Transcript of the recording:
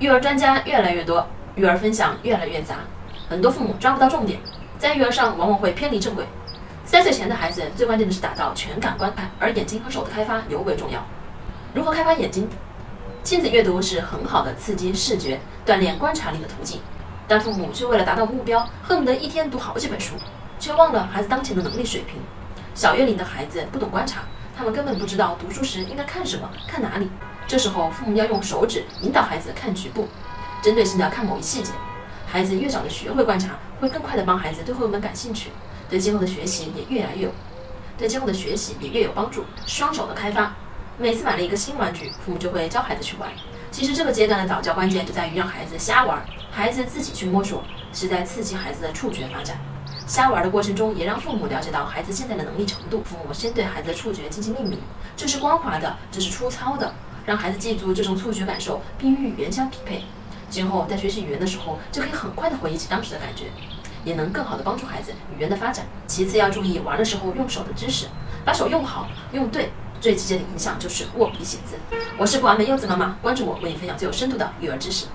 育儿专家越来越多，育儿分享越来越杂，很多父母抓不到重点，在育儿上往往会偏离正轨。三岁前的孩子最关键的是打造全感观看，而眼睛和手的开发尤为重要。如何开发眼睛？亲子阅读是很好的刺激视觉、锻炼观察力的途径，但父母却为了达到目标，恨不得一天读好几本书，却忘了孩子当前的能力水平。小月龄的孩子不懂观察，他们根本不知道读书时应该看什么、看哪里。这时候，父母要用手指引导孩子看局部，针对性的看某一细节。孩子越早的学会观察，会更快的帮孩子对绘本感兴趣，对今后的学习也越来越有，对今后的学习也越有帮助。双手的开发，每次买了一个新玩具，父母就会教孩子去玩。其实这个阶段的早教关键就在于让孩子瞎玩，孩子自己去摸索，是在刺激孩子的触觉发展。瞎玩的过程中，也让父母了解到孩子现在的能力程度。父母先对孩子的触觉进行命名，这是光滑的，这是粗糙的。让孩子记住这种触觉感受，并与语言相匹配。今后在学习语言的时候，就可以很快的回忆起当时的感觉，也能更好的帮助孩子语言的发展。其次要注意玩的时候用手的知识，把手用好用对，最直接的影响就是握笔写字。我是不完美柚子妈妈，关注我，为你分享最有深度的育儿知识。